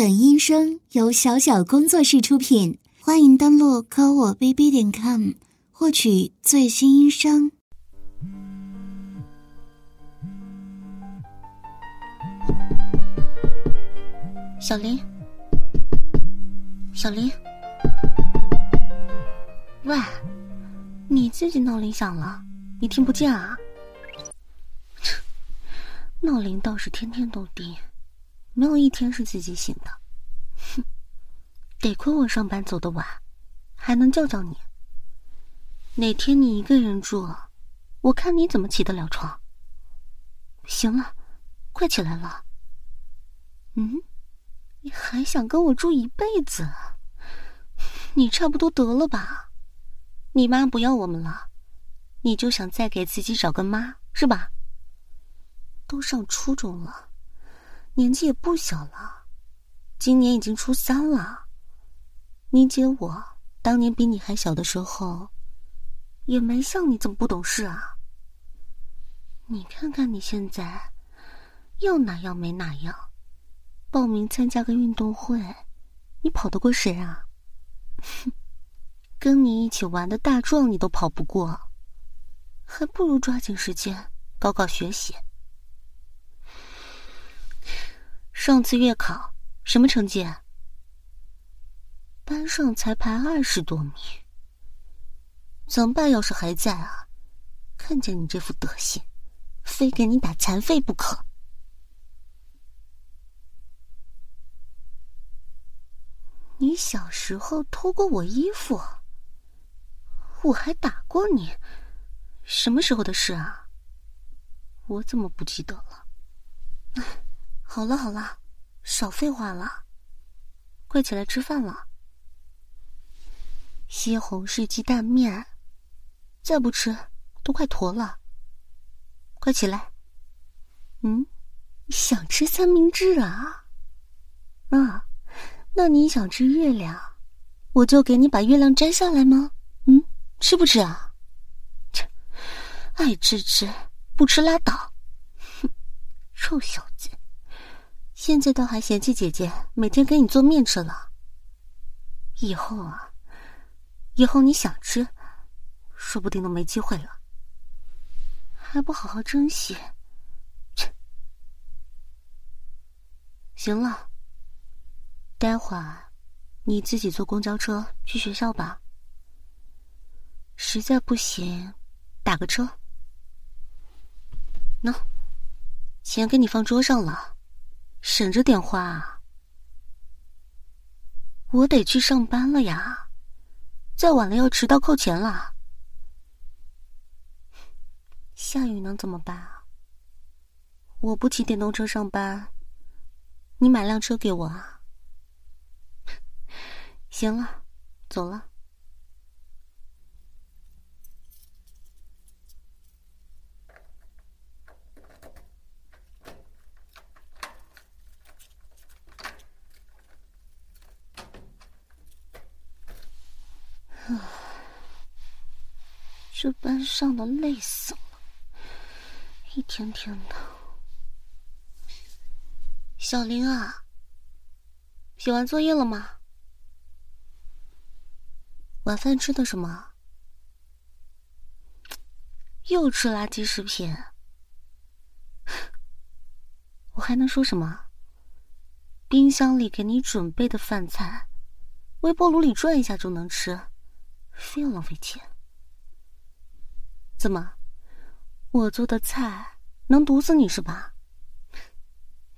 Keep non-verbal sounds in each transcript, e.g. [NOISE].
本音声由小小工作室出品，欢迎登录科我 bb 点 com 获取最新音声。小林，小林，喂，你自己闹铃响了，你听不见啊？闹铃倒是天天都叮。没有一天是自己醒的，哼！[LAUGHS] 得亏我上班走得晚，还能叫叫你。哪天你一个人住，我看你怎么起得了床。行了，快起来了。嗯，你还想跟我住一辈子？你差不多得了吧？你妈不要我们了，你就想再给自己找个妈是吧？都上初中了。年纪也不小了，今年已经初三了。你姐我当年比你还小的时候，也没像你这么不懂事啊。你看看你现在，要哪样没哪样。报名参加个运动会，你跑得过谁啊？哼，[LAUGHS] 跟你一起玩的大壮你都跑不过，还不如抓紧时间搞搞学习。上次月考什么成绩？班上才排二十多名。咱爸要是还在啊，看见你这副德行，非给你打残废不可。你小时候偷过我衣服，我还打过你，什么时候的事啊？我怎么不记得了？好了好了，少废话了，快起来吃饭了。西红柿鸡蛋面，再不吃都快坨了。快起来！嗯，想吃三明治啊？啊，那你想吃月亮，我就给你把月亮摘下来吗？嗯，吃不吃啊？切，爱吃吃，不吃拉倒。哼，臭小子！现在倒还嫌弃姐姐每天给你做面吃了。以后啊，以后你想吃，说不定都没机会了。还不好好珍惜？切！行了，待会儿你自己坐公交车去学校吧。实在不行，打个车。喏，钱给你放桌上了。省着点花啊，我得去上班了呀，再晚了要迟到扣钱了。下雨能怎么办啊？我不骑电动车上班，你买辆车给我啊？行了，走了。这班上的累死了，一天天的。小林啊，写完作业了吗？晚饭吃的什么？又吃垃圾食品？[LAUGHS] 我还能说什么？冰箱里给你准备的饭菜，微波炉里转一下就能吃，非要浪费钱。怎么，我做的菜能毒死你是吧？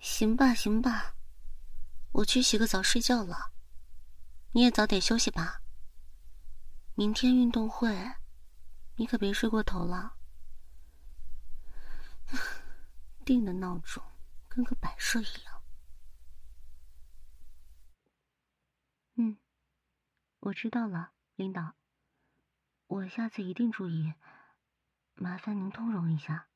行吧，行吧，我去洗个澡睡觉了，你也早点休息吧。明天运动会，你可别睡过头了。[LAUGHS] 定的闹钟跟个摆设一样。嗯，我知道了，领导，我下次一定注意。麻烦您通融一下。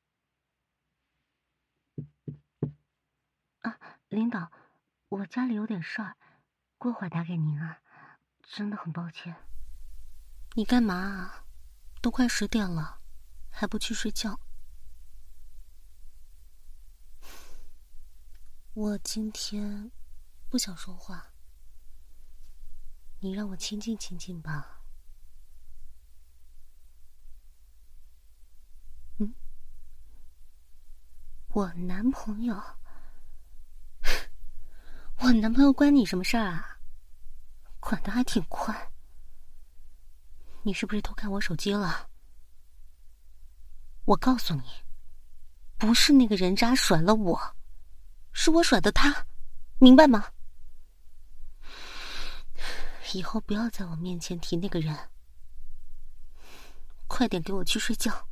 啊，领导，我家里有点事儿，过会儿打给您啊，真的很抱歉。你干嘛啊？都快十点了，还不去睡觉？[SIGHS] 我今天不想说话，你让我清静清静吧。嗯，我男朋友，[LAUGHS] 我男朋友关你什么事儿啊？管的还挺宽。你是不是偷看我手机了？我告诉你，不是那个人渣甩了我，是我甩的他，明白吗？以后不要在我面前提那个人，快点给我去睡觉。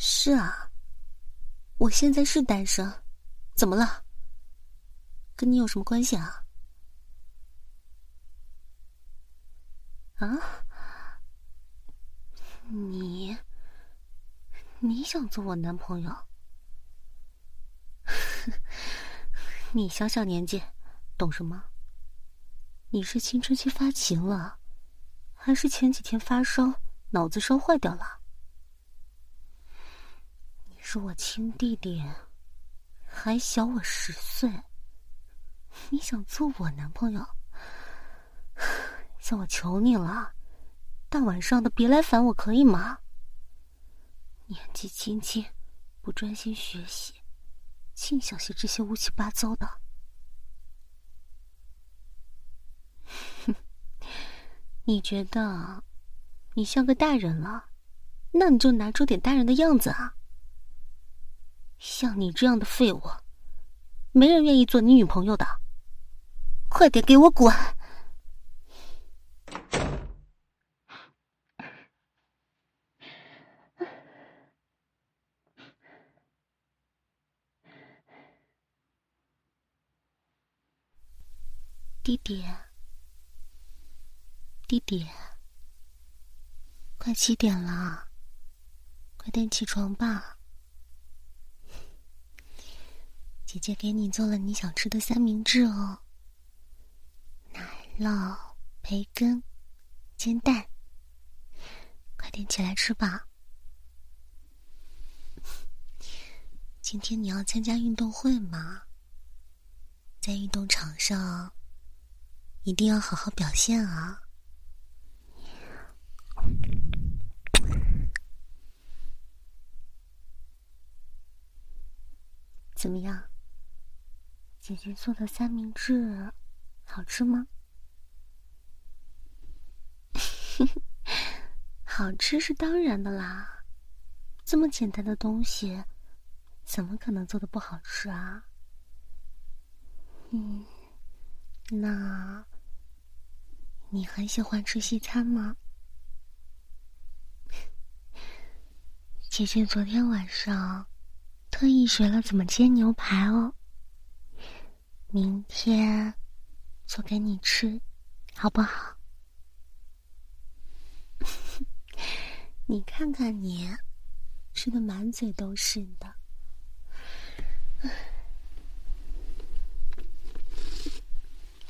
是啊，我现在是单身，怎么了？跟你有什么关系啊？啊？你你想做我男朋友？[LAUGHS] 你小小年纪，懂什么？你是青春期发情了，还是前几天发烧，脑子烧坏掉了？是我亲弟弟，还小我十岁，你想做我男朋友？向我求你了，大晚上的别来烦我，可以吗？年纪轻轻，不专心学习，净想些这些乌七八糟的。哼，[LAUGHS] 你觉得你像个大人了，那你就拿出点大人的样子啊！像你这样的废物，没人愿意做你女朋友的。快点给我滚！弟弟，弟弟，快七点了，快点起床吧。姐姐给你做了你想吃的三明治哦，奶酪、培根、煎蛋，快点起来吃吧。今天你要参加运动会吗？在运动场上。一定要好好表现啊！怎么样，姐姐做的三明治好吃吗？[LAUGHS] 好吃是当然的啦，这么简单的东西，怎么可能做的不好吃啊？嗯，那。你很喜欢吃西餐吗？[LAUGHS] 姐姐昨天晚上特意学了怎么煎牛排哦，明天做给你吃，好不好？[LAUGHS] 你看看你，吃的满嘴都是的，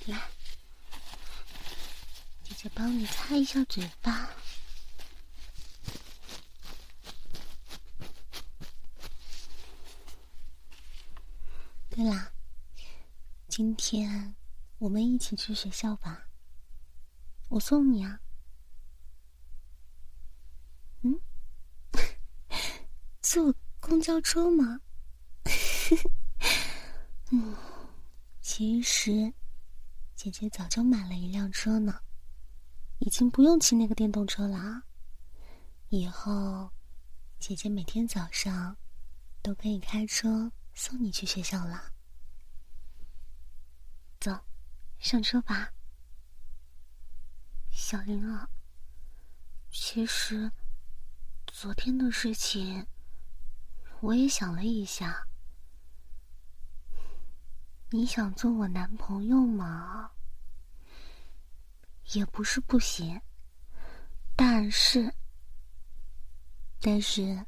来。姐姐帮你擦一下嘴巴。对啦，今天我们一起去学校吧，我送你啊。嗯，[LAUGHS] 坐公交车吗？[LAUGHS] 嗯，其实姐姐早就买了一辆车呢。已经不用骑那个电动车了啊，以后姐姐每天早上都可以开车送你去学校了。走，上车吧，小林啊。其实昨天的事情，我也想了一下，你想做我男朋友吗？也不是不行，但是，但是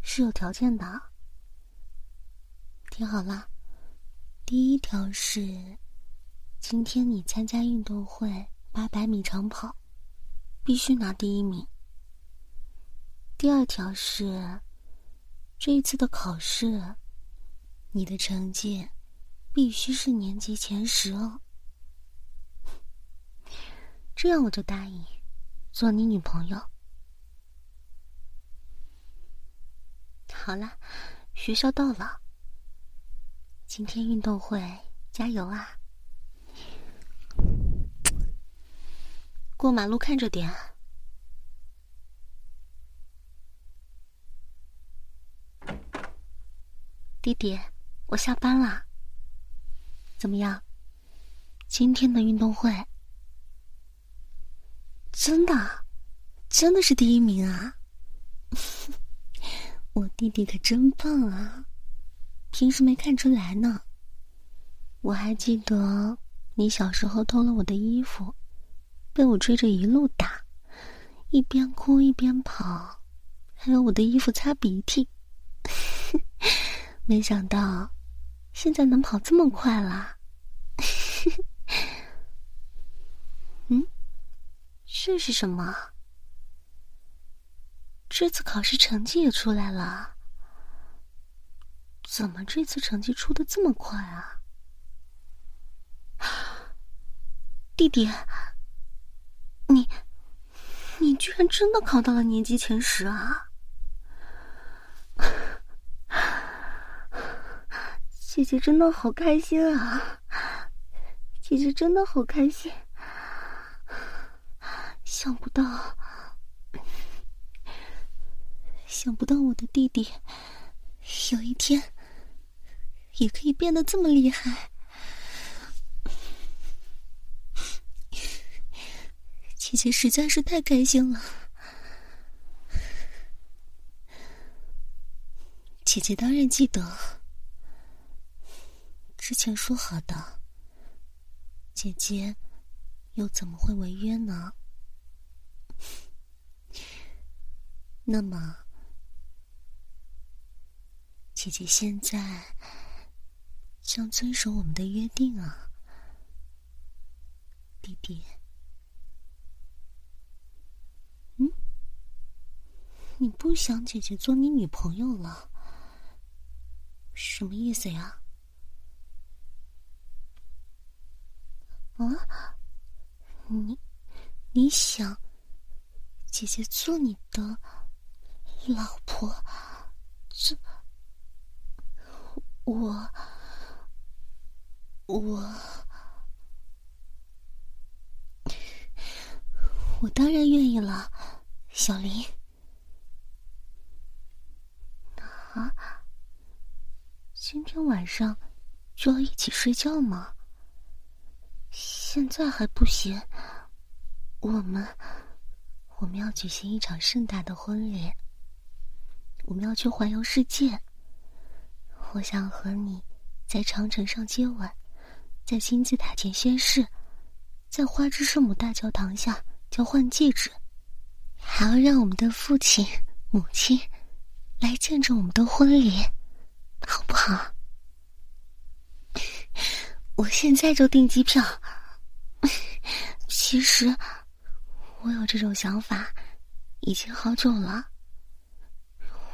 是有条件的。听好了，第一条是，今天你参加运动会八百米长跑，必须拿第一名。第二条是，这一次的考试，你的成绩必须是年级前十哦，[LAUGHS] 这样我就答应做你女朋友。好了，学校到了，今天运动会加油啊！过马路看着点。弟弟，我下班了。怎么样？今天的运动会真的，真的是第一名啊！[LAUGHS] 我弟弟可真棒啊！平时没看出来呢。我还记得你小时候偷了我的衣服，被我追着一路打，一边哭一边跑，还有我的衣服擦鼻涕。[LAUGHS] 没想到，现在能跑这么快了！[LAUGHS] 嗯，这是什么？这次考试成绩也出来了？怎么这次成绩出的这么快啊？[SIGHS] 弟弟，居然真的考到了年级前十啊！[LAUGHS] 姐姐真的好开心啊！姐姐真的好开心，想不到，想不到我的弟弟有一天也可以变得这么厉害。姐姐实在是太开心了。姐姐当然记得。之前说好的，姐姐又怎么会违约呢？[LAUGHS] 那么，姐姐现在将遵守我们的约定啊，弟弟。你不想姐姐做你女朋友了？什么意思呀？啊，你你想姐姐做你的老婆？这我我我当然愿意了，小林。啊，今天晚上就要一起睡觉吗？现在还不行，我们我们要举行一场盛大的婚礼，我们要去环游世界。我想和你在长城上接吻，在金字塔前宣誓，在花之圣母大教堂下交换戒指，还要让我们的父亲、母亲来见证我们的婚礼，好不好？我现在就订机票。其实，我有这种想法已经好久了。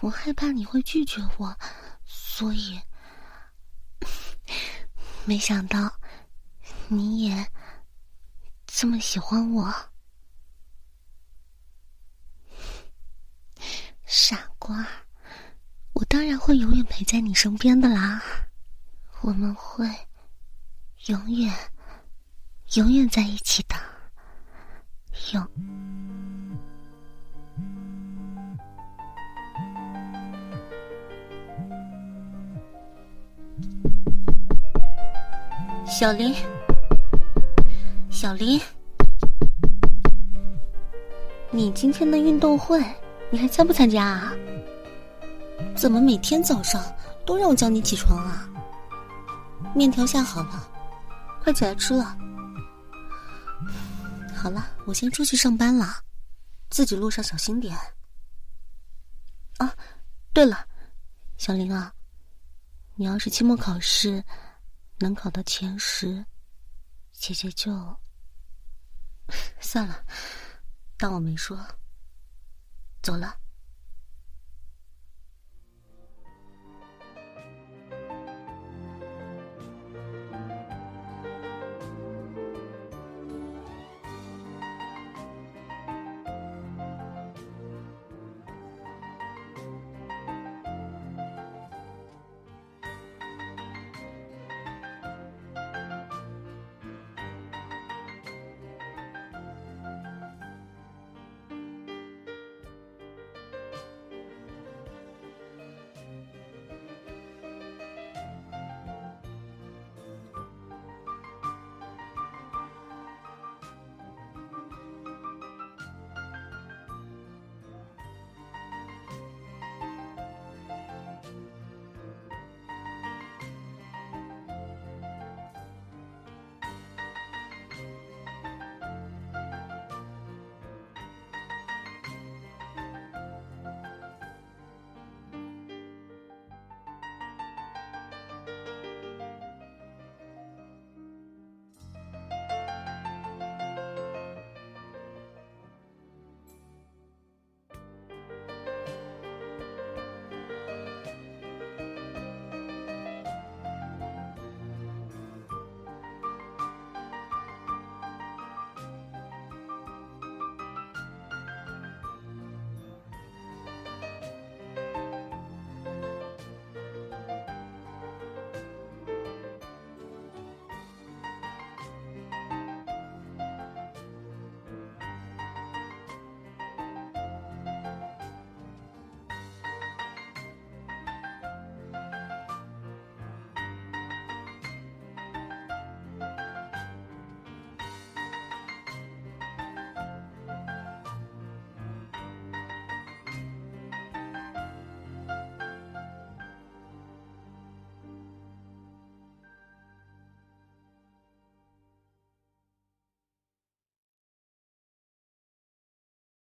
我害怕你会拒绝我，所以没想到你也这么喜欢我。傻瓜，当然会永远陪在你身边的啦。我们会永远。永远在一起的，永。小林，小林，你今天的运动会你还参不参加啊？怎么每天早上都让我叫你起床啊？面条下好了，快起来吃了。好了，我先出去上班了，自己路上小心点。啊，对了，小林啊，你要是期末考试能考到前十，姐姐就 [LAUGHS] 算了，当我没说，走了。